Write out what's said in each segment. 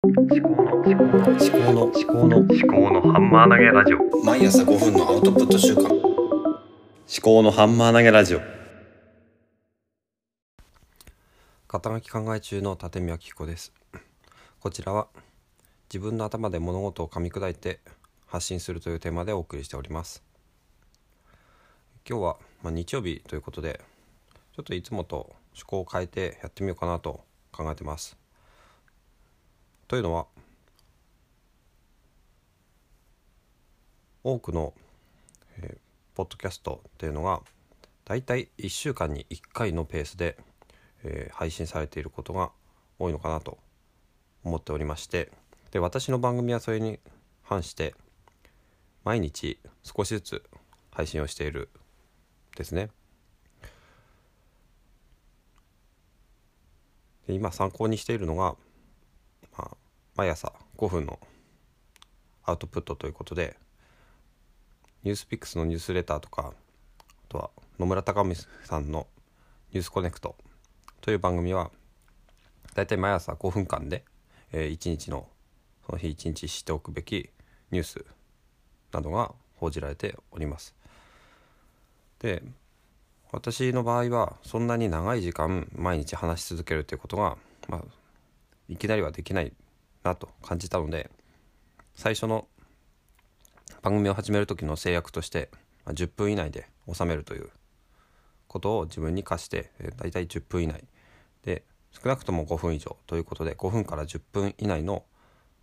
思考の思考の思考の思考の思考のハンマー投げラジオ。毎朝5分のアウトプット週間。思考のハンマー投げラジオ。肩書き考え中の立見明彦です。こちらは自分の頭で物事を噛み砕いて発信するというテーマでお送りしております。今日は、まあ、日曜日ということでちょっといつもと趣向を変えてやってみようかなと考えてます。というのは多くの、えーポッドキャストっていうのがだいたい1週間に1回のペースで、えー配信されていることが多いのかなと思っておりましてで私の番組はそれに反して毎日少しずつ配信をしているですね。で今参考にしているのが、毎朝5分のアウトプットということでニュースピックスのニュースレターとかあとは野村隆美さんの「ニュースコネクト」という番組はだいたい毎朝5分間で、えー、1日のその日1日知っておくべきニュースなどが報じられております。で私の場合はそんなに長い時間毎日話し続けるということが、まあ、いきなりはできないなと感じたので最初の番組を始める時の制約として10分以内で収めるということを自分に課して大体10分以内。で少なくとも5分以上ということで5分から10分以内の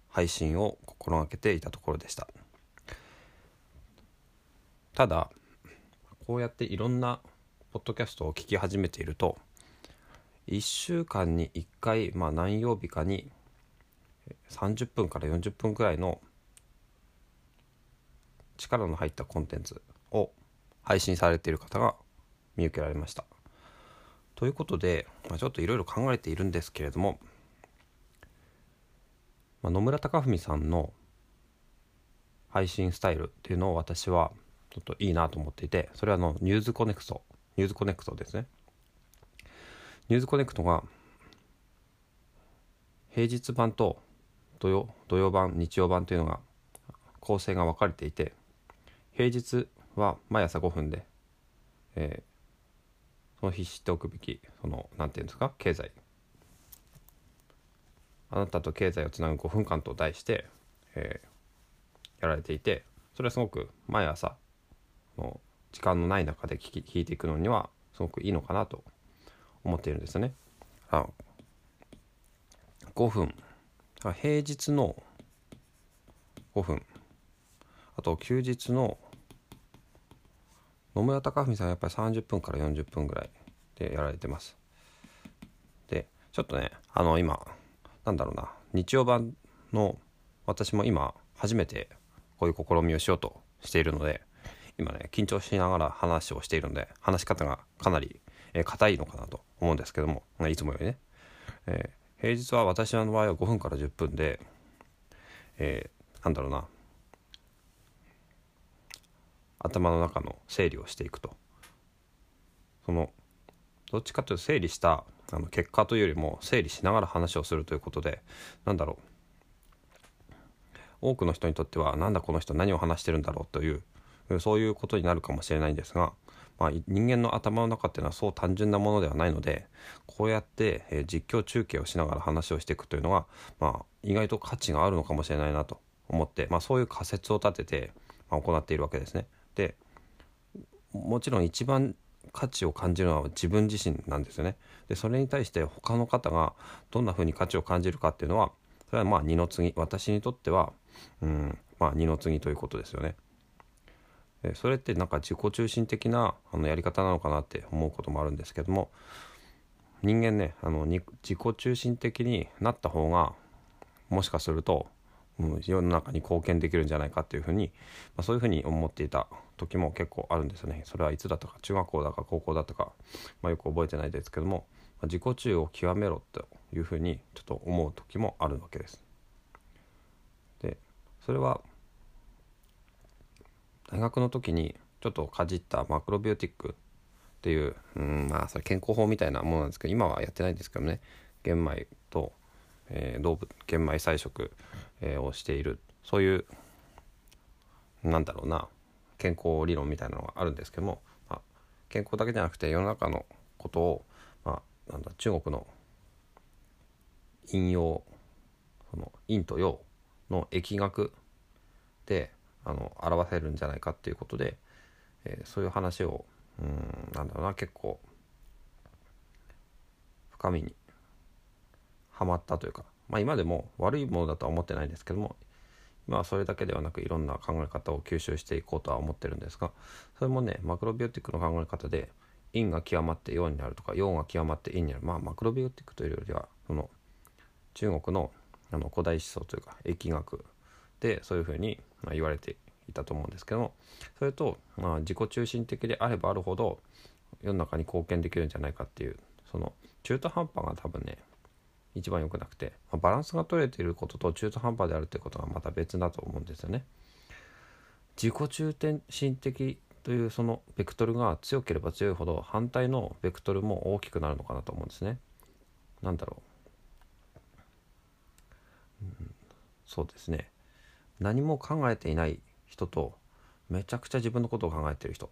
配信を心がけていたところでした。ただこうやっていろんなポッドキャストを聞き始めていると1週間に1回、まあ、何曜日かに30分から40分くらいの力の入ったコンテンツを配信されている方が見受けられました。ということで、まあ、ちょっといろいろ考えているんですけれども、まあ、野村高文さんの配信スタイルっていうのを私はちょっといいなと思っていてそれはあのニュースコネクトニュースコネクトですねニュースコネクトが平日版と土曜土曜版日曜版というのが構成が分かれていて平日は毎朝5分で、えーその日知っておくべきその何て言うんですか経済あなたと経済をつなぐ5分間と題して、えーやられていてそれはすごく毎朝の時間のない中で聞き聞いていくのにはすごくいいのかなと思っているんですよね。あ5分平日の5分あと休日の野村隆文さんやっぱり30分から40分ぐらいでやられてます。でちょっとねあの今なんだろうな日曜版の私も今初めてこういう試みをしようとしているので今ね緊張しながら話をしているので話し方がかなりえーいのかなと思うんですけどもいつもよりね、え平日は私の場合は5分から10分で、えーなんだろうな。頭の中の整理をしていくと。そのどっちかというと整理したあの結果というよりも整理しながら話をするということでなんだろう。多くの人にとってはなんだこの人何を話してるんだろうというそういうことになるかもしれないんですが、まあ、人間の頭の中っていうのはそう単純なものではないのでこうやって、え実況中継をしながら話をしていくというのは、まあ、意外と価値があるのかもしれないなと思って、まあ、そういう仮説を立てて、まあ、行っているわけですね。でもちろん一番価値を感じるのは自分自身なんですよね。でそれに対して他の方がどんな風に価値を感じるかっていうのはそれはまあ二の次私にとってはうんまあ二の次ということですよね。それってなんか自己中心的なあのやり方なのかなって思うこともあるんですけども人間ねあの自己中心的になった方がもしかすると、うん、世の中に貢献できるんじゃないかっていうふうに、まあ、そういうふうに思っていた時も結構あるんですよね。それはいつだったか中学校だか高校だったか、まあ、よく覚えてないですけども、まあ自己中を極めろというふうにちょっと思う時もあるわけです。でそれは大学の時にちょっとかじったマクロビオティックっていう、うん、まあそれ健康法みたいなものなんですけど今はやってないんですけどね。玄米とえー、動物玄米菜食、えー、をしている。そういうなんだろうな健康理論みたいなのがあるんですけども、まあ、健康だけじゃなくて世の中のことを、まあ、なんだ中国の陰陽その陰と陽の疫学であの表せるんじゃないかっていうことで、えー、そういう話をうんなんだろうな結構深みにはまったというか、まあ、今でも悪いものだとは思ってないですけども今はそれだけではなくいろんな考え方を吸収していこうとは思ってるんですがそれもねマクロビオティックの考え方で陰が極まって陽になるとか陽が極まって陰になる。まあマクロビオティックというよりはその中国のあの古代思想というか疫学でそういうふうに言われていたと思うんですけどもそれと、まあ、自己中心的であればあるほど世の中に貢献できるんじゃないかっていうその中途半端が多分ね一番良くなくて、まあ、バランスが取れていることと中途半端であるということがまた別だと思うんですよね。自己中心的というそのベクトルが強ければ強いほど反対のベクトルも大きくなるのかなと思うんですね。なんだろう、うん、そうですね何も考えていない人とめちゃくちゃ自分のことを考えてる人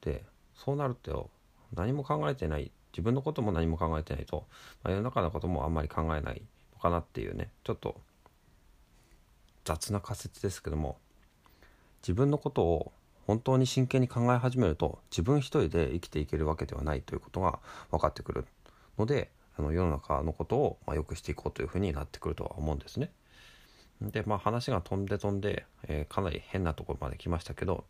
でそうなると何も考えてない自分のことも何も考えてないと、まあ、世の中のこともあんまり考えないのかなっていうねちょっと雑な仮説ですけども自分のことを本当に真剣に考え始めると自分一人で生きていけるわけではないということが分かってくるのであの世の中のことをまあ良くしていこうというふうになってくるとは思うんですね。でまあ話が飛んで飛んで、えー、かなり変なところまで来ましたけど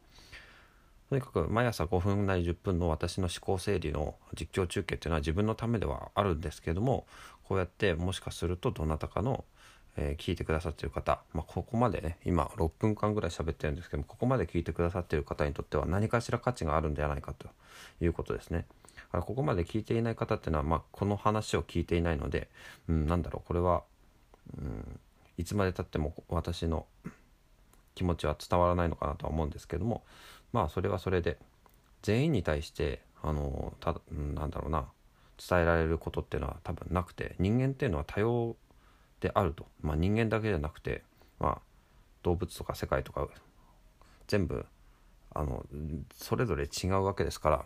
とにかく毎朝5分なり10分の私の思考整理の実況中継っていうのは自分のためではあるんですけどもこうやってもしかするとどなたかの、えー、聞いてくださってる方、まあ、ここまでね今6分間ぐらい喋ってるんですけどもここまで聞いてくださってる方にとっては何かしら価値があるんではないかということですね。ここまで聞いていない方っていうのは、まあ、この話を聞いていないので、うん、なんだろうこれは、うん、いつまでたっても私の気持ちは伝わらないのかなとは思うんですけどもまあそれはそれで全員に対してあのたなんだろうな伝えられることっていうのは多分なくて人間っていうのは多様であると、まあ、人間だけじゃなくて、まあ、動物とか世界とか全部あのそれぞれ違うわけですから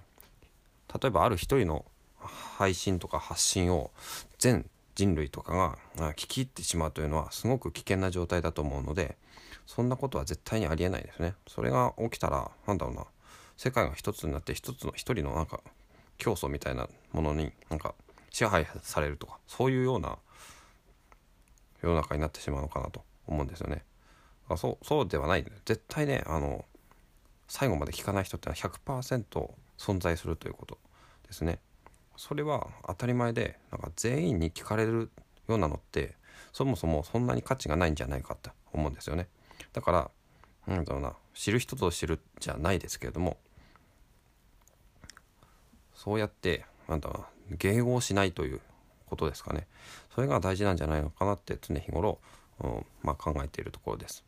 例えばある一人の配信とか発信を全人類とかが聞き入ってしまうというのはすごく危険な状態だと思うのでそんなことは絶対にありえないですねそれが起きたらなんだろうな世界が一つになって一つの一人のなんか競争みたいなものになんか支配されるとかそういうような世の中になってしまうのかなと思うんですよね。あそうそうではない絶対ねあの最後まで聞かない人ってのは100%存在するということですね。それは当たり前でなんか全員に聞かれるようなのってそもそもそんなに価値がないんじゃないかって思うんですよね。だからなんだろうな知る人ぞ知るじゃないですけれどもそうやってなんだろうな迎合しないということですかね。それが大事なんじゃないのかなって常日頃、うんまあ、考えているところです。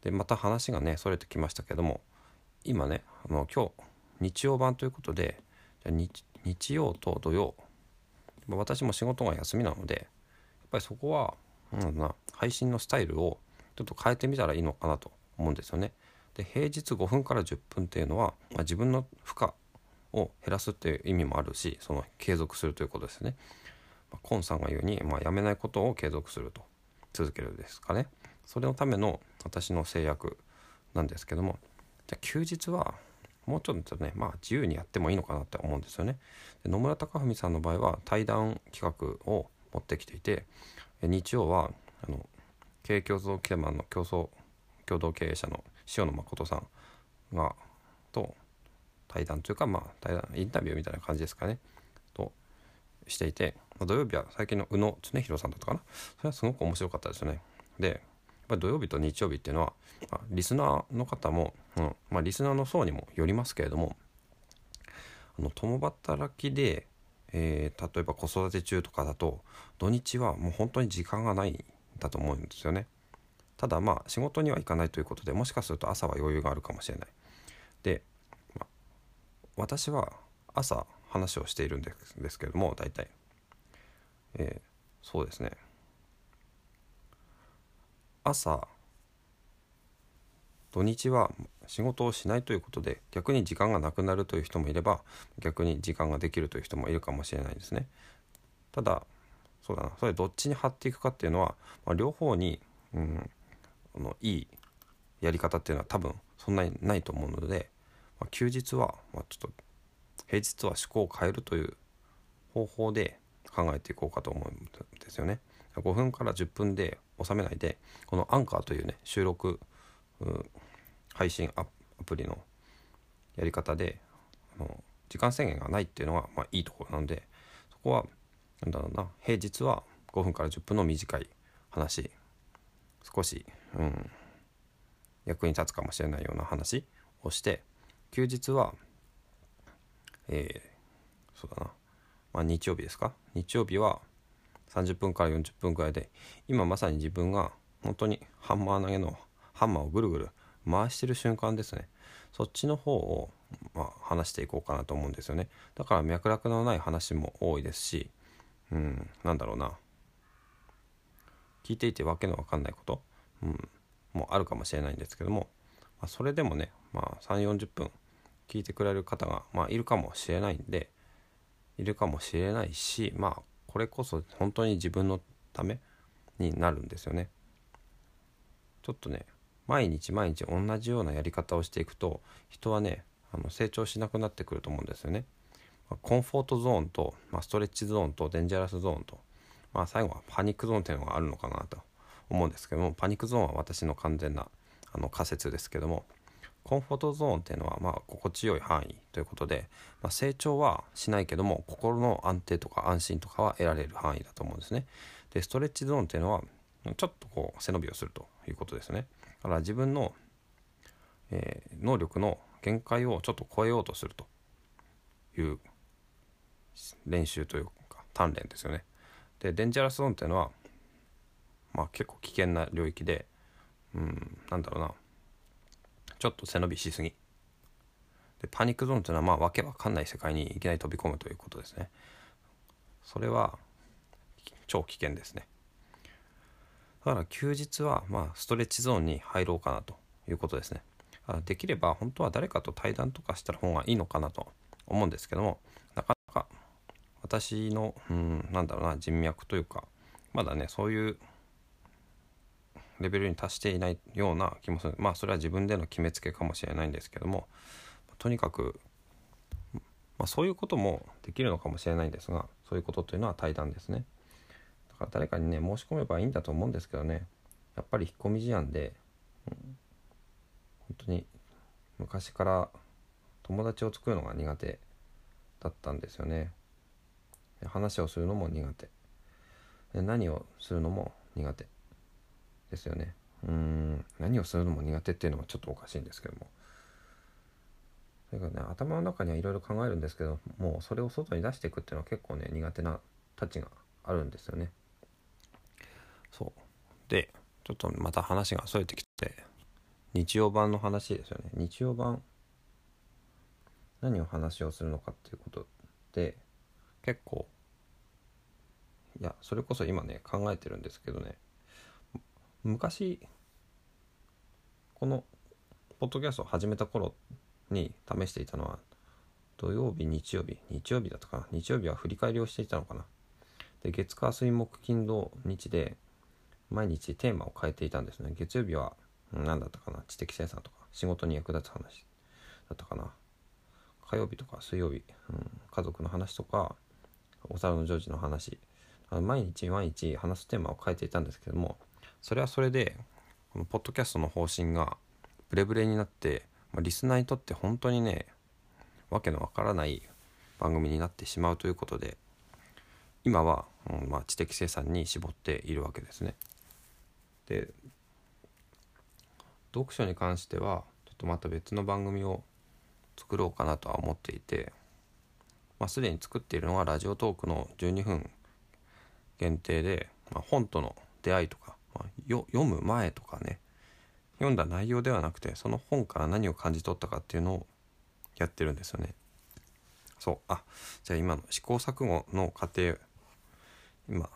でまた話がねそれてきましたけども今ねあの今日日曜版ということで日日曜と土曜私も仕事が休みなのでやっぱりそこは、うんな、配信のスタイルをちょっと変えてみたらいいのかなと思うんですよね。で平日5分から10分っていうのは、まあ、自分の負荷を減らすっていう意味もあるしその継続するということですね。まあ、コンさんが言うに、まあ、やめないことを継続すると続けるですかね。それのための私の制約なんですけどもじゃ休日はもうちょっとねまあ自由にやってもいいのかなって思うんですよね。で野村貴文さんの場合は対談企画を持ってきていて日曜はあの経営競争基盤の競争共同経営者の塩野誠さんがと対談というかまあ対談インタビューみたいな感じですかねとしていて土曜日は最近の宇野常弘さんだったかなそれはすごく面白かったですよね。でぱ土曜日と日曜日っていうのは、まあ、リスナーの方も、うんまあ、リスナーの層にもよりますけれどもあの共働きで、えー、例えば子育て中とかだと土日はもう本当に時間がないんだと思うんですよね。ただまあ仕事には行かないということでもしかすると朝は余裕があるかもしれない。で、まあ、私は朝話をしているんですけれども大体、えー、そうですね朝土日は仕事をしないということで逆に時間がなくなるという人もいれば逆に時間ができるという人もいるかもしれないですねただそうだなそれどっちに張っていくかっていうのは、まあ、両方に、うん、あのいいやり方っていうのは多分そんなにないと思うので、まあ、休日は、まあ、ちょっと平日は思考を変えるという方法で考えていこうかと思うんですよね。5分から10分で収めないでこのアンカーというね収録配信アプリのやり方であの時間制限がないっていうのが、まあ、いいところなのでそこはなんだろうな平日は5分から10分の短い話少し、うん、役に立つかもしれないような話をして休日はえー、そうだな、まあ、日曜日ですか？日曜日は30分から40分くらいで今まさに自分が本当にハンマー投げのハンマーをぐるぐる回してる瞬間ですね。そっちの方を、まあ、話していこうかなと思うんですよね。だから脈絡のない話も多いですしうんなんだろうな。聞いていてわけのわかんないこと、うん、もあるかもしれないんですけども、まあ、それでもね、まあ、3 4 0分聞いてくれる方が、まあ、いるかもしれないんでいるかもしれないしまあこれこそ本当に自分のためになるんですよね。ちょっとね毎日毎日同じようなやり方をしていくと人はねあの成長しなくなってくると思うんですよね。コンフォートゾーンと、まあ、ストレッチゾーンとデンジャラスゾーンと、まあ、最後はパニックゾーンっていうのがあるのかなと思うんですけどもパニックゾーンは私の完全なあの仮説ですけどもコンフォートゾーンっていうのはまあ心地よい範囲ということで、まあ、成長はしないけども心の安定とか安心とかは得られる範囲だと思うんですね。でストレッチゾーンっていうのはちょっとこう背伸びをするということですね。だから自分の、えー、能力の限界をちょっと超えようとするという練習というか鍛錬ですよね。でデンジャラスゾーンっていうのはまあ結構危険な領域でうんなんだろうなちょっと背伸びしすぎ。でパニックゾーンというのはまあわけわかんない世界にいきなり飛び込むということですね。それは超危険ですね。だから休日はまあストレッチゾーンに入ろうかなということですね。できれば本当は誰かと対談とかした方がいいのかなと思うんですけどもなかなか私のうんなんだろうな人脈というかまだねそういうレベルに達していないような気もする。まあそれは自分での決めつけかもしれないんですけども。とにかく、まあ、そういうこともできるのかもしれないんですがそういうことというのは対談ですね。だから誰かにね申し込めばいいんだと思うんですけどね。やっぱり引っ込み思案で、うん、本当に昔から友達を作るのが苦手だったんですよね。話をするのも苦手。何をするのも苦手。ですよね。うん。何をするのも苦手っていうのはちょっとおかしいんですけども。それかね頭の中にはいろいろ考えるんですけどもうそれを外に出していくっていうのは結構ね苦手なタッチがあるんですよね。そう。でちょっとまた話がそれてきて日曜版の話ですよね。日曜版何を話をするのかっていうことで結構いやそれこそ今ね考えてるんですけどね。昔このポッドキャストを始めた頃に試していたのは土曜日日曜日日曜日だったかな。日曜日は振り返りをしていたのかな。で月火水木金土日で毎日テーマを変えていたんですね。月曜日は何だったかな。知的生産とか仕事に役立つ話だったかな。火曜日とか水曜日、うん、家族の話とかお皿のジョージの話。毎日毎日話すテーマを変えていたんですけどもそれはそれでこのポッドキャストの方針がブレブレになって、まあ、リスナーにとって本当にねわけのわからない番組になってしまうということで今は、うんまあ、知的生産に絞っているわけですね。で読書に関してはちょっとまた別の番組を作ろうかなとは思っていて、まあ、すでに作っているのはラジオトークの12分限定で、まあ、本との出会いとかまあ、読む前とかね読んだ内容ではなくてその本から何を感じ取ったかっていうのをやってるんですよね。そうあじゃあ今の試行錯誤の過程今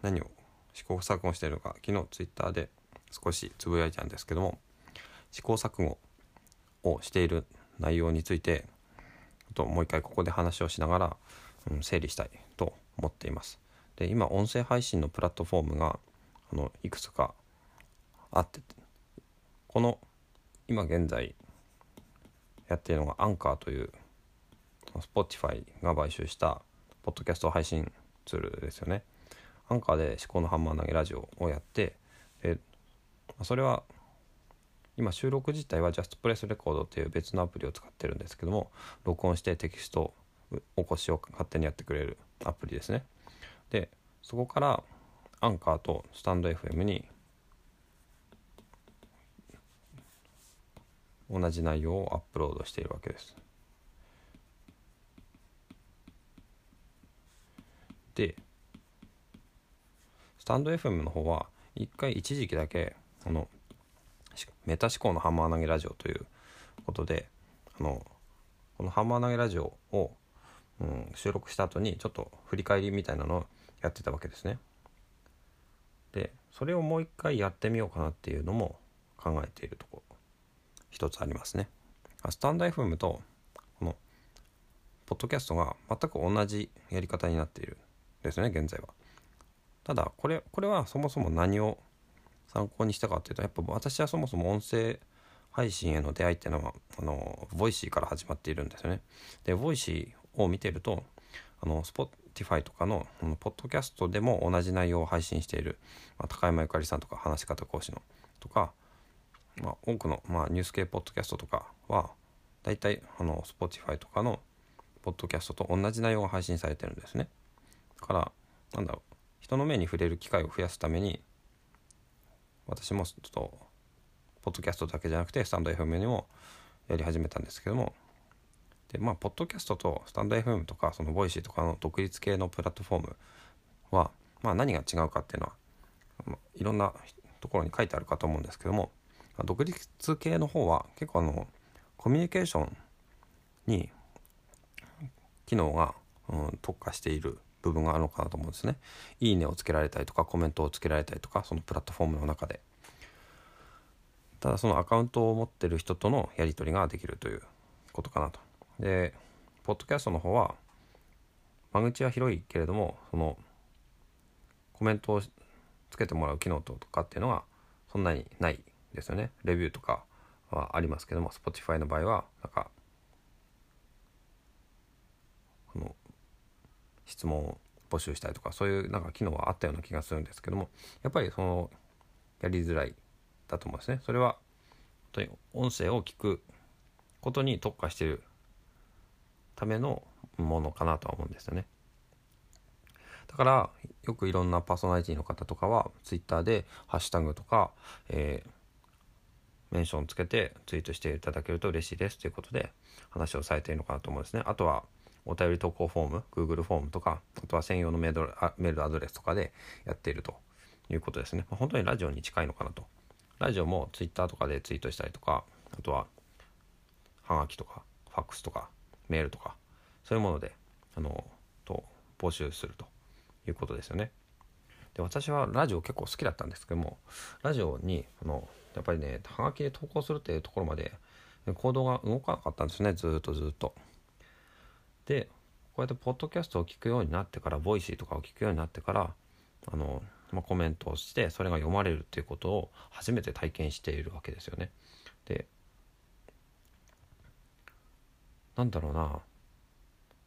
何を試行錯誤してるのか昨日ツイッターで少しつぶやいたんですけども試行錯誤をしている内容についてあともう一回ここで話をしながら、うん、整理したいと思っています。で今音声配信のプラットフォームがあのいくつかあってこの今現在やっているのがアンカーという Spotify が買収したポッドキャスト配信ツールですよね。アンカーで思考のハンマー投げラジオをやってでそれは今収録自体は JustPress Record っていう別のアプリを使ってるんですけども録音してテキスト起こしを勝手にやってくれるアプリですねでそこからアンカーとスタンド FM に同じ内容をアップロードしているわけですでスタンド FM の方は一回一時期だけあのメタ思考のハンマー投げラジオということであのこのハンマー投げラジオを、うん、収録した後にちょっと振り返りみたいなのをやってたわけですね。でそれをもう一回やってみようかなっていうのも考えているところ一つありますね。スタンド FM とこのポッドキャストが全く同じやり方になっているんですね現在は。ただこれこれはそもそも何を参考にしたかっていうとやっぱ私はそもそも音声配信への出会いっていうのはあのボイシーから始まっているんですよね。でボイシーを見てるとあの Spotify とかのあのポッドキャストでも同じ内容を配信している、まあ、高山ゆかりさんとか話し方講師のとか、まあ、多くの、まあ、ニュース系ポッドキャストとかは大体あの Spotify とかのポッドキャストと同じ内容が配信されてるんですね。だからなんだろう人の目に触れる機会を増やすために私もちょっとポッドキャストだけじゃなくてスタンド FM にもやり始めたんですけどもでまあポッドキャストとスタンド FM とかそのボイシーとかの独立系のプラットフォームは、まあ、何が違うかっていうのは、まあ、いろんなところに書いてあるかと思うんですけどもま独立系の方は結構あのコミュニケーションに機能が、うん、特化している部分があるのかなと思うんですね。いいねをつけられたりとかコメントをつけられたりとかそのプラットフォームの中で。ただそのアカウントを持ってる人とのやり取りができるということかなと。で、ポッドキャストの方は間口は広いけれどもそのコメントをつけてもらう機能とかっていうのはそんなにないですよね。レビューとかはありますけども Spotify の場合はなんかこの質問を募集したりとかそういうなんか機能はあったような気がするんですけどもやっぱりそのやりづらいだと思うんですね。それは本当に音声を聞くことに特化しているためのものかなとは思うんですよね。だからよくいろんなパーソナリティの方とかは Twitter でハッシュタグとか、えー、メンションつけてツイートしていただけると嬉しいですということで話をされているのかなと思うんですね。あとはお便り投稿フォーム Google フォームとかあとは専用のメールメールアドレスとかでやっているということですね、まあ、本当にラジオに近いのかなとラジオも Twitter とかでツイートしたりとかあとははがきとかファックスとかメールとかそういうものであのと募集するということですよねで私はラジオ結構好きだったんですけどもラジオにあのやっぱりねはがきで投稿するっていうところまで行動が動かなかったんですねずっとずっと。でこうやってポッドキャストを聞くようになってからボイシーとかを聞くようになってからあの、まあ、コメントをしてそれが読まれるっていうことを初めて体験しているわけですよね。でなんだろうな。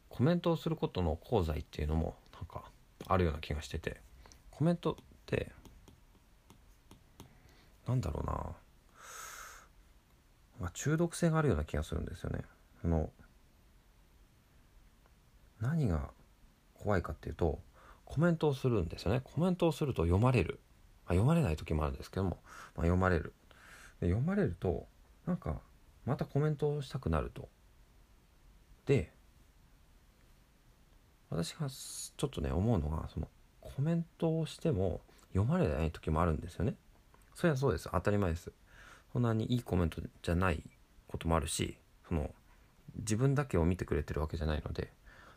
コメントをすることの功罪っていうのもなんかあるような気がしてて。コメントってなんだろうな、まあ、中毒性があるような気がするんですよね。あの何が怖いかっていうとコメントをするんですよね。コメントをすると読まれる、まあ、読まれない時もあるんですけども、まあ、読まれる。で読まれるとなんかまたコメントをしたくなると。で私がちょっとね思うのがそのコメントをしても読まれない時もあるんですよね。それはそうです。当たり前です。そんなにいいコメントじゃないこともあるしその自分だけを見てくれてるわけじゃないので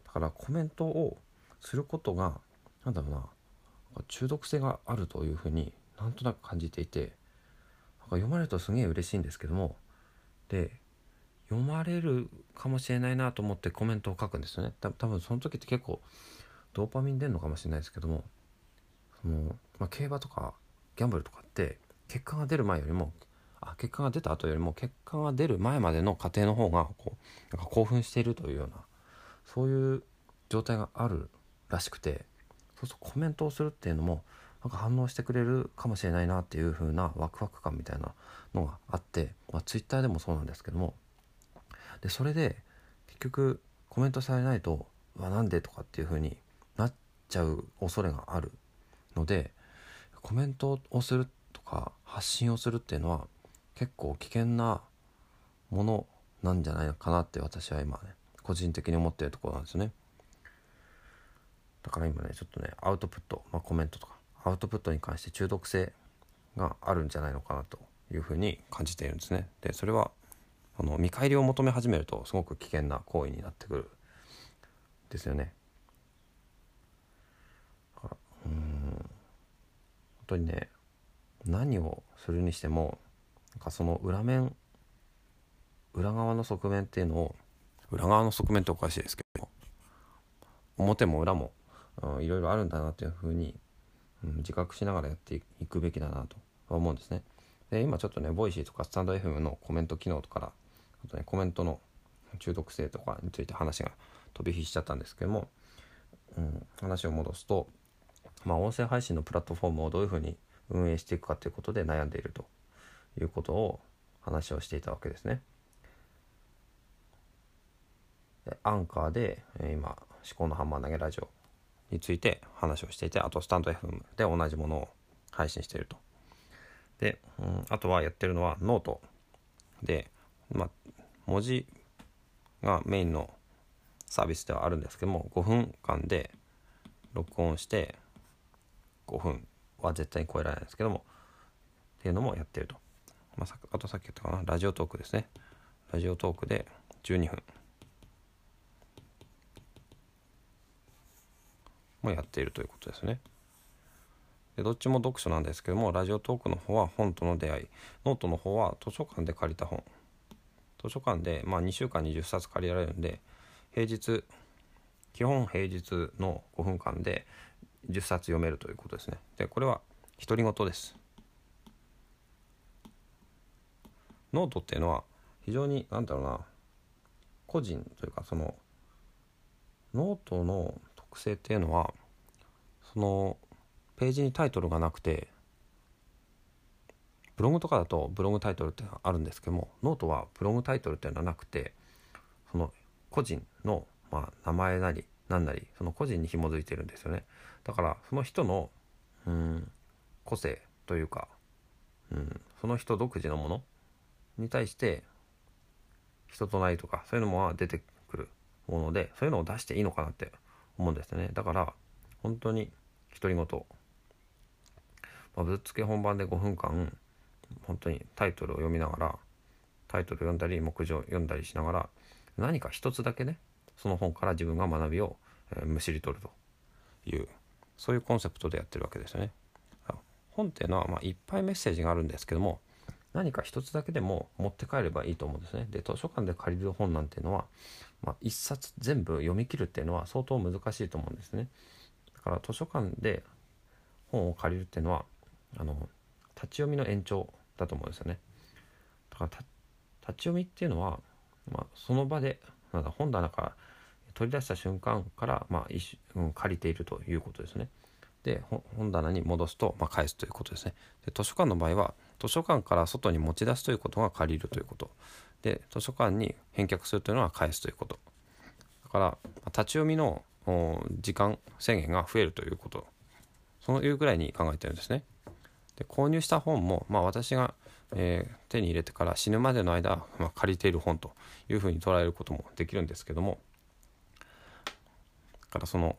だからコメントをすることが何だろうな中毒性があるというふうになんとなく感じていてなんか読まれるとすげえ嬉しいんですけどもで読まれるかもしれないなと思ってコメントを書くんですよね。多分その時って結構ドーパミン出るのかもしれないですけどもその、まあ、競馬とかギャンブルとかって結果が出る前よりもあ結果が出た後よりも結果が出る前までの過程の方がこうなんか興奮しているというようなそういう状態があるらしくてそうするとコメントをするっていうのもなんか反応してくれるかもしれないなっていう風なワクワク感みたいなのがあって、まあ、Twitter でもそうなんですけどもでそれで結局コメントされないと「うわなんで?」とかっていう風になっちゃう恐れがあるのでコメントをするとか発信をするっていうのは結構危険なものなんじゃないのかなって私は今ね個人的に思ってるところなんですねだから今ねちょっとねアウトプット、まあ、コメントとかアウトプットに関して中毒性があるんじゃないのかなというふうに感じているんですねでそれはあの見返りを求め始めるとすごく危険な行為になってくるですよねうん本当にね何をするにしてもなんかその裏面裏側の側面っていうのを裏側の側面っておかしいですけど表も裏も、いろいろあるんだなというふうに、うん、自覚しながらやっていくべきだなと思うんですね。で今ちょっとねボイシーとかスタンド FM のコメント機能とからあとねコメントの中毒性とかについて話が飛び火しちゃったんですけども、うん、話を戻すとまあ音声配信のプラットフォームをどういうふうに運営していくかということで悩んでいるということを話をしていたわけですね。アンカーで今「思考のハンマー投げラジオ」について話をしていてあとスタンド FM で同じものを配信していると。で、うん、あとはやってるのはノートで、まあ、文字がメインのサービスではあるんですけども5分間で録音して5分は絶対に超えられないんですけどもっていうのもやってると。まあ、あとさっき言ったかなラジオトークですね。ラジオトークで12分。もやっているということですね。でどっちも読書なんですけどもラジオトークの方は本との出会いノートの方は図書館で借りた本。図書館で、まあ、2週間に10冊借りられるんで平日基本平日の5分間で10冊読めるということですね。でこれは独り言です。ノートっていうのは非常に何だろうな個人というかそのノートの特性っていうのはそのページにタイトルがなくてブログとかだとブログタイトルってあるんですけどもノートはブログタイトルっていうのはなくてその個人の、まあ、名前なり何なりその個人に紐づいてるんですよね。だからその人のうん個性というか、うん、その人独自のものに対して人となりとかそういうのも出てくるものでそういうのを出していいのかなって思うんですね。だから本当に独り言、まあ、ぶっつけ本番で5分間本当にタイトルを読みながらタイトル読んだり目次を読んだりしながら何か一つだけねその本から自分が学びを、えー、むしり取るというそういうコンセプトでやってるわけですよね。本っていうのは、まあ、いっぱいメッセージがあるんですけども何か一つだけでも持って帰ればいいと思うんですね。で図書館で借りる本なんていうのは、まあ、一冊全部読み切るっていうのは相当難しいと思うんですね。だから図書館で本を借りるっていうのはあの立ち読みの延長だと思うんですよね。だから立ち読みっていうのは、まあ、その場でなんだ本棚から取り出した瞬間から、まあ一うん、借りているということですね。で本棚に戻すと、まあ、返すということですね。で図書館の場合は図書館から外に持ち出すということが借りるということ。で図書館に返却するというのは返すということ。だから立ち読みの時間制限が増えるということ。そういうぐらいに考えてるんですね。で購入した本も、まあ、私が、えー、手に入れてから死ぬまでの間、まあ、借りている本というふうに捉えることもできるんですけどもだからその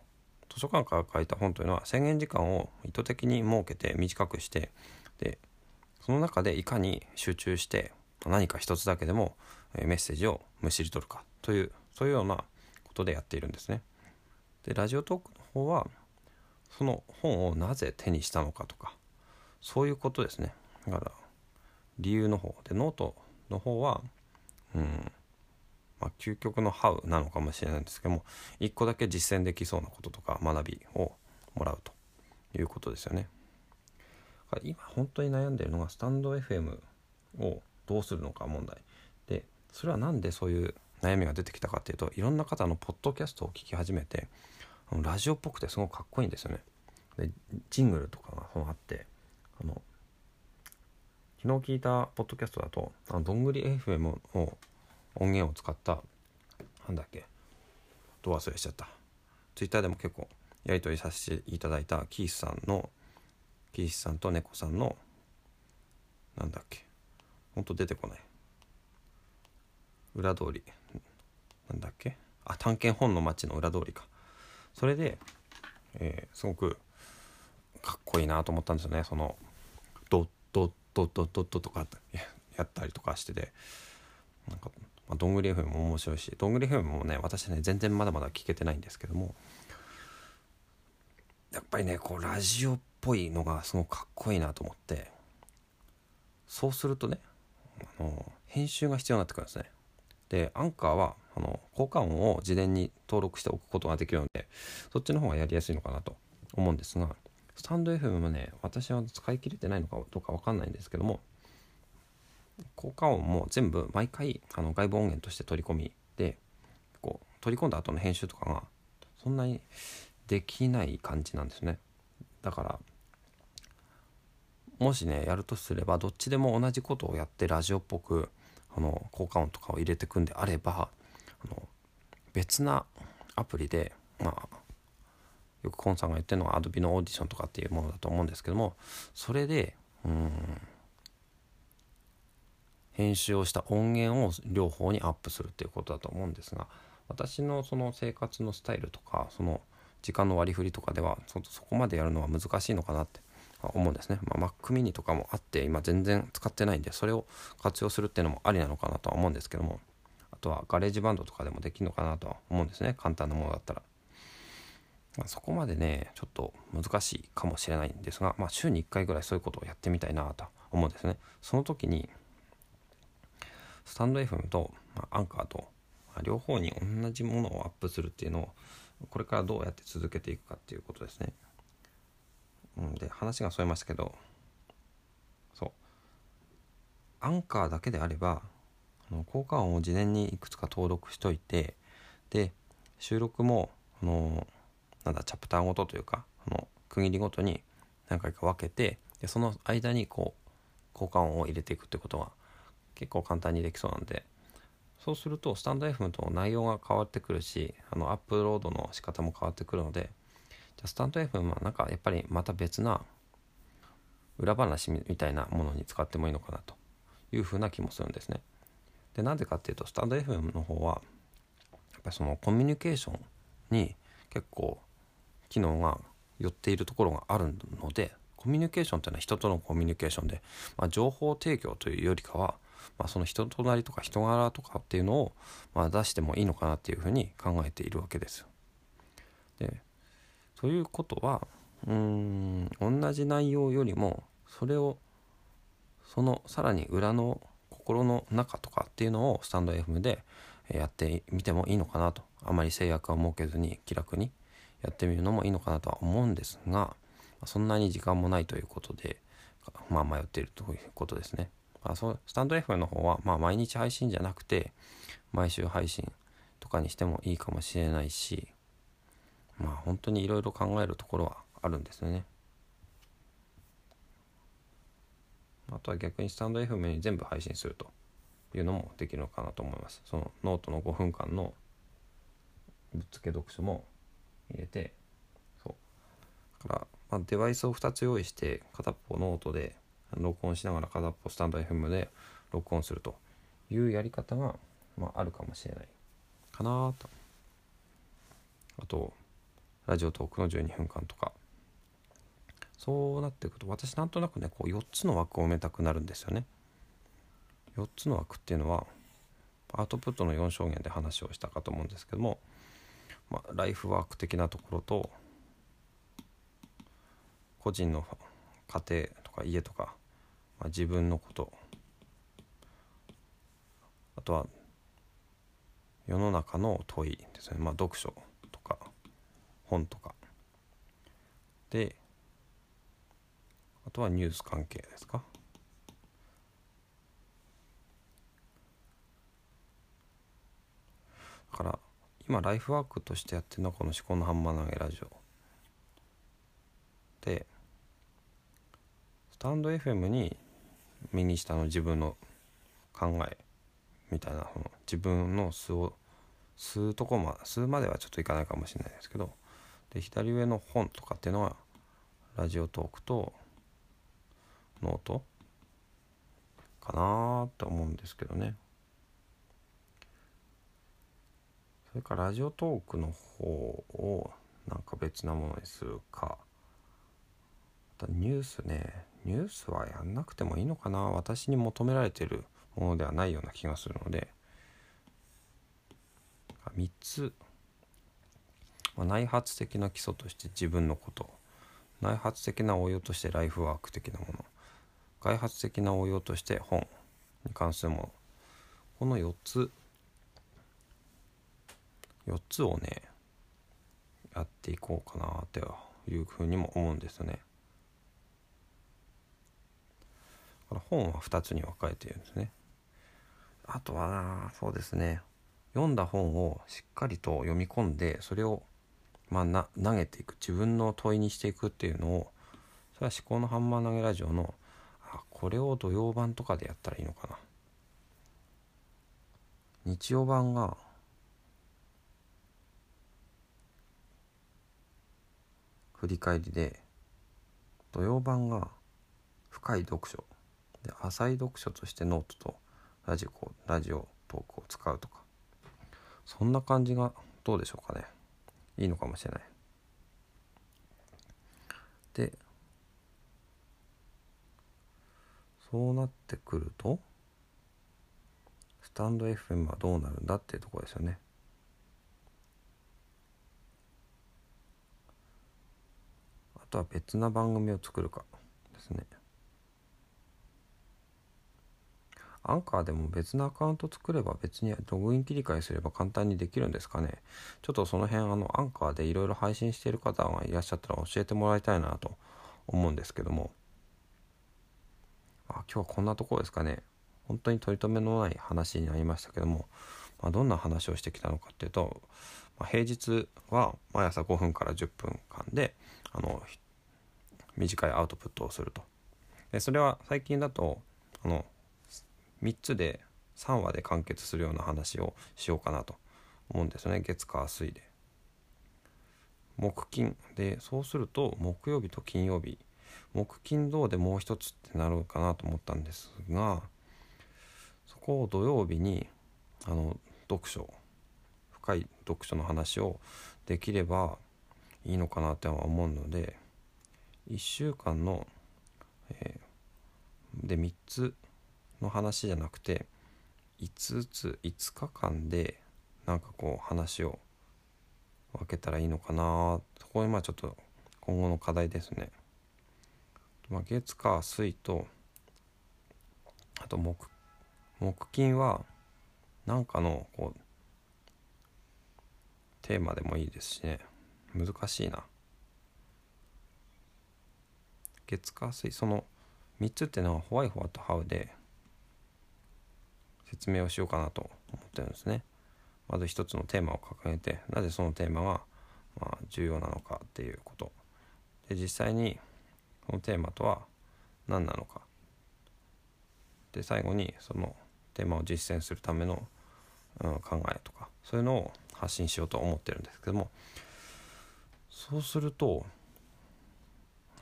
図書館から借りた本というのは制限時間を意図的に設けて短くしてでその中でいかに集中して何か一つだけでもメッセージをむしり取るかというそういうようなことでやっているんですね。でラジオトークの方はその本をなぜ手にしたのかとかそういうことですねだから理由の方でノートの方はうんまあ究極の「ハウ」なのかもしれないんですけども一個だけ実践できそうなこととか学びをもらうということですよね。今本当に悩んでるのがスタンド FM をどうするのか問題でそれは何でそういう悩みが出てきたかっていうといろんな方のポッドキャストを聞き始めてラジオっぽくてすごくかっこいいんですよね。でジングルとかがあってあの昨日聞いたポッドキャストだとあのどんぐり FM を音源を使ったなんだっけど忘れしちゃった。ツイッターでも結構やり取りさせていただいたキースさんのキースさんと猫さんのなんだっけほんと出てこない。裏通りなんだっけあ探検本の町の裏通りか。それで、えー、すごくかっこいいなと思ったんですよねそのドッドッドッドッドとかやったりとかしててなんか、まあ、どんぐり FM も面白いしどんぐり FM もね私ね全然まだまだ聞けてないんですけどもやっぱりねこうラジオっぽいのがすごくかっこいいなと思ってそうするとねあの編集が必要になってくるんですね。でアンカーはあの効果音を事前に登録しておくことができるのでそっちの方がやりやすいのかなと思うんですがスタンド FM もね私は使い切れてないのかどうか分かんないんですけども効果音も全部毎回あの外部音源として取り込みでこう取り込んだ後の編集とかがそんなにできない感じなんですね。だからもしねやるとすればどっちでも同じことをやってラジオっぽくあの効果音とかを入れてくんであればあの別なアプリでまあよくコンさんが言ってるのは Adobe のオーディションとかっていうものだと思うんですけどもそれでうん編集をした音源を両方にアップするっていうことだと思うんですが私のその生活のスタイルとかその時間の割り振りとかではそそこまでやるのは難しいのかなって思うんですね、まあ、Mac mini とかもあって今全然使ってないんでそれを活用するっていうのもありなのかなとは思うんですけどもあとはガレージバンドとかでもできるのかなとは思うんですね。簡単なものだったら、まあ、そこまでねちょっと難しいかもしれないんですが、まあ、週に1回ぐらいそういうことをやってみたいなと思うんですねその時にスタンド FM と、まあ、アンカーと、両方に同じものをアップするっていうのをこれからどうやって続けていくかっていうことですね。うん、で話がそれましたけどそうアンカーだけであれば効果音を事前にいくつか登録しといてで収録もあのなんだチャプターごとというかあの区切りごとに何回か分けてでその間にこう効果音を入れていくってことは結構簡単にできそうなんでそうするとスタンド FM と内容が変わってくるしあのアップロードの仕方も変わってくるのでじゃスタンド FM はなんかやっぱりまた別な裏話みたいなものに使ってもいいのかなというふうな気もするんですね。でなぜかっていうとスタンド FM の方はやっぱりそのコミュニケーションに結構機能が寄っているところがあるのでコミュニケーションというのは人とのコミュニケーションで、まあ、情報提供というよりかはまあ、その人となりとか人柄とかっていうのを、まあ、出してもいいのかなっていうふうに考えているわけです。でということはうん同じ内容よりもそれをそのさらに裏の心の中とかっていうのをスタンド FM でやってみてもいいのかなとあまり制約は設けずに気楽にやってみるのもいいのかなとは思うんですがそんなに時間もないということでまあ迷っているということですね。あ、そうスタンド FM の方は、まあ、毎日配信じゃなくて毎週配信とかにしてもいいかもしれないしまあ本当にいろいろ考えるところはあるんですよね。あとは逆にスタンド FM に全部配信するというのもできるのかなと思います。そのノートの5分間のぶっつけ読書も入れてそう。だから、まあ、デバイスを2つ用意して片っぽノートで録音しながら片っぽスタンド FM で録音すると。いうやり方が、まあ、あるかもしれない。かなと。あとラジオトークの12分間とか。そうなっていくと私なんとなくねこう4つの枠を埋めたくなるんですよね。4つの枠っていうのはアウトプットの4証言で話をしたかと思うんですけども、まあ、ライフワーク的なところと個人の家庭とか家とか、まあ、自分のこと。あとは世の中の問いですね、まあ、読書とか本とか。であとはニュース関係ですか。だから今ライフワークとしてやってるのはこの「思考のハンマー投げラジオ」でスタンド FM に右下の自分の考えみたいなその自分の素を吸うとこま吸うまではちょっといかないかもしれないですけどで左上の本とかっていうのはラジオトークとノートかなと思うんですけどね。それからラジオトークの方をなんか別なものにするか。ニュースね。ニュースはやんなくてもいいのかな。私に求められてるものではないような気がするので。3つ、まあ、内発的な基礎として自分のこと。内発的な応用としてライフワーク的なもの。外発的な応用として本に関するもの。この4つ。4つをねやっていこうかなっていうふうにも思うんですよね。本は2つに分かれているんですね。あとはなそうですね読んだ本をしっかりと読み込んでそれをまあな投げていく自分の問いにしていくっていうのをそれは思考のハンマー投げラジオのあこれを土曜版とかでやったらいいのかな日曜版が振り返りで土曜版が深い読書。で浅い読書としてノートとラジオラジオトークを使うとか。そんな感じがどうでしょうかね。いいのかもしれない。でそうなってくるとスタンド FM はどうなるんだっていうところですよね。とは別な番組を作るかですね。アンカーでも別のアカウント作れば別にログイン切り替えすれば簡単にできるんですかね。ちょっとその辺あのアンカーでいろいろ配信している方がいらっしゃったら教えてもらいたいなと思うんですけども。あ今日はこんなところですかね。本当に取り留めのない話になりましたけども、まあ、どんな話をしてきたのかっていうと、まあ、平日は毎朝5分から10分間であの短いアウトプットをすると。でそれは最近だとあの3つで3話で完結するような話をしようかなと思うんですよね。月火水で。木金でそうすると木曜日と金曜日。木金土でもう一つってなるかなと思ったんですがそこを土曜日にあの読書。深い読書の話をできればいいのかなっては思うので1週間の、えー、で3つの話じゃなくて5つ5日間でなんかこう話を分けたらいいのかなそこにまあちょっと今後の課題ですね。まあ、月火水とあと木木金は何かのこうテーマでもいいですしね難しいな。月火水その3つっていうのはホワイホワとハウで説明をしようかなと思ってるんですね。まず一つのテーマを掲げてなぜそのテーマがまあ重要なのかっていうことで実際にそのテーマとは何なのかで最後にそのテーマを実践するための、うん、考えとかそういうのを発信しようと思ってるんですけどもそうすると、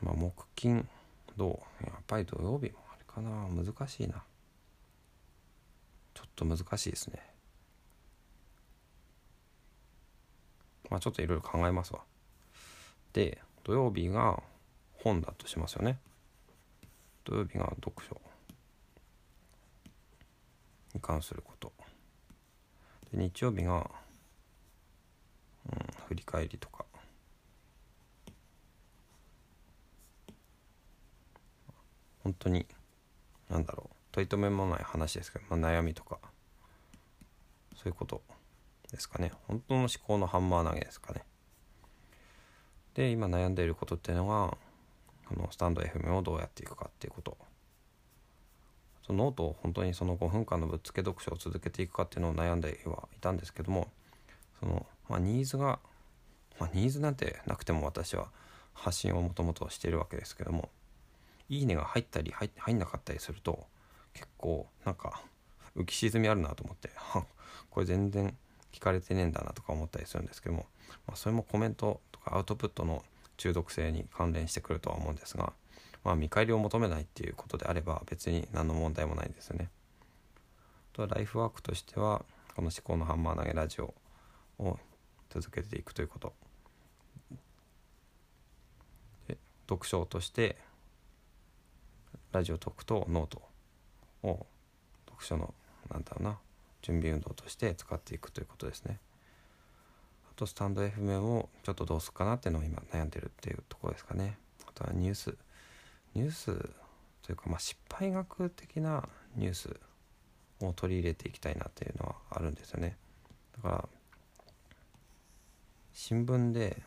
まあ、木金土やっぱり土曜日もあれかな難しいな。ちょっと難しいですね。まあちょっといろいろ考えますわ。で土曜日が本だとしますよね。土曜日が読書。に関すること。で日曜日が、うん、振り返りとか。本当になんだろう取り留めもない話ですけど、まあ、悩みとかそういうことですかね。本当の思考のハンマー投げですかね。で今悩んでいることっていうのがこのスタンド FM をどうやっていくかっていうこと。そのノートを本当にその5分間のぶっつけ読書を続けていくかっていうのを悩んではいたんですけどもその、まあ、ニーズが、まあ、ニーズなんてなくても私は発信をもともとしているわけですけどもいいねが入ったり入んなかったりすると結構なんか浮き沈みあるなと思ってこれ全然聞かれてねえんだなとか思ったりするんですけども、まあ、それもコメントとかアウトプットの中毒性に関連してくるとは思うんですが、まあ、見返りを求めないっていうことであれば別に何の問題もないんですよね。とライフワークとしてはこの「思考のハンマー投げラジオ」を続けていくということで読書としてラジオトークとノートを読書のなんだろうな準備運動として使っていくということですね。あとスタンド FM をちょっとどうするかなっていうのを今悩んでるっていうところですかね。あとはニュースニュースというか、まあ、失敗学的なニュースを取り入れていきたいなっていうのはあるんですよね。だから新聞で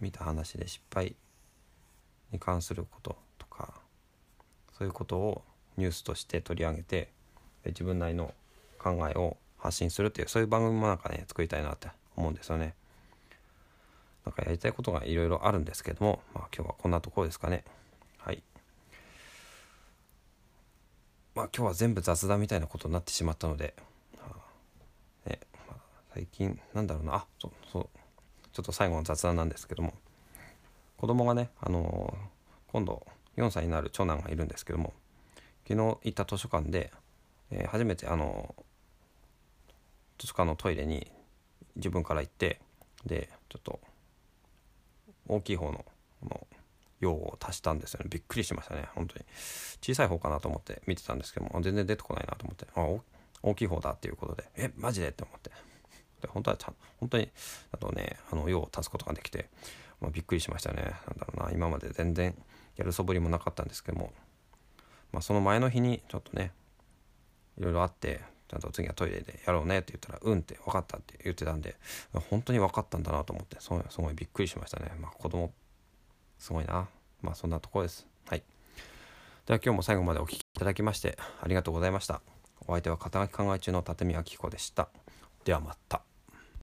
見た話で失敗に関することそういうことをニュースとして取り上げて自分なりの考えを発信するっていうそういう番組もなんかね作りたいなって思うんですよね。なんかやりたいことがいろいろあるんですけども、まあ、今日はこんなところですかね。はい。まあ今日は全部雑談みたいなことになってしまったので、はあねまあ、最近なんだろうなあそうそうちょっと最後の雑談なんですけども子供がね、あのー、今度4歳になる長男がいるんですけども昨日行った図書館で、えー、初めてあの図書館のトイレに自分から行ってでちょっと大きい方のこの用を足したんですよね。びっくりしましたね。本当に。小さい方かなと思って見てたんですけども全然出てこないなと思ってあ大きい方だっていうことでえマジで？って思って。で本当はちゃん本当にあとねあの用を足すことができて、まあ、びっくりしましたね。なんだろうな今まで全然やるそぶりもなかったんですけども、まあ、その前の日にちょっとねいろいろあってちゃんと次はトイレでやろうねって言ったら「うん」って分かったって言ってたんで本当に分かったんだなと思ってすごいびっくりしましたね。まあ子供すごいな。まあそんなところです。はい。では今日も最後までお聴きいただきましてありがとうございました。お相手は肩書き考え中の立見明子でした。ではまた。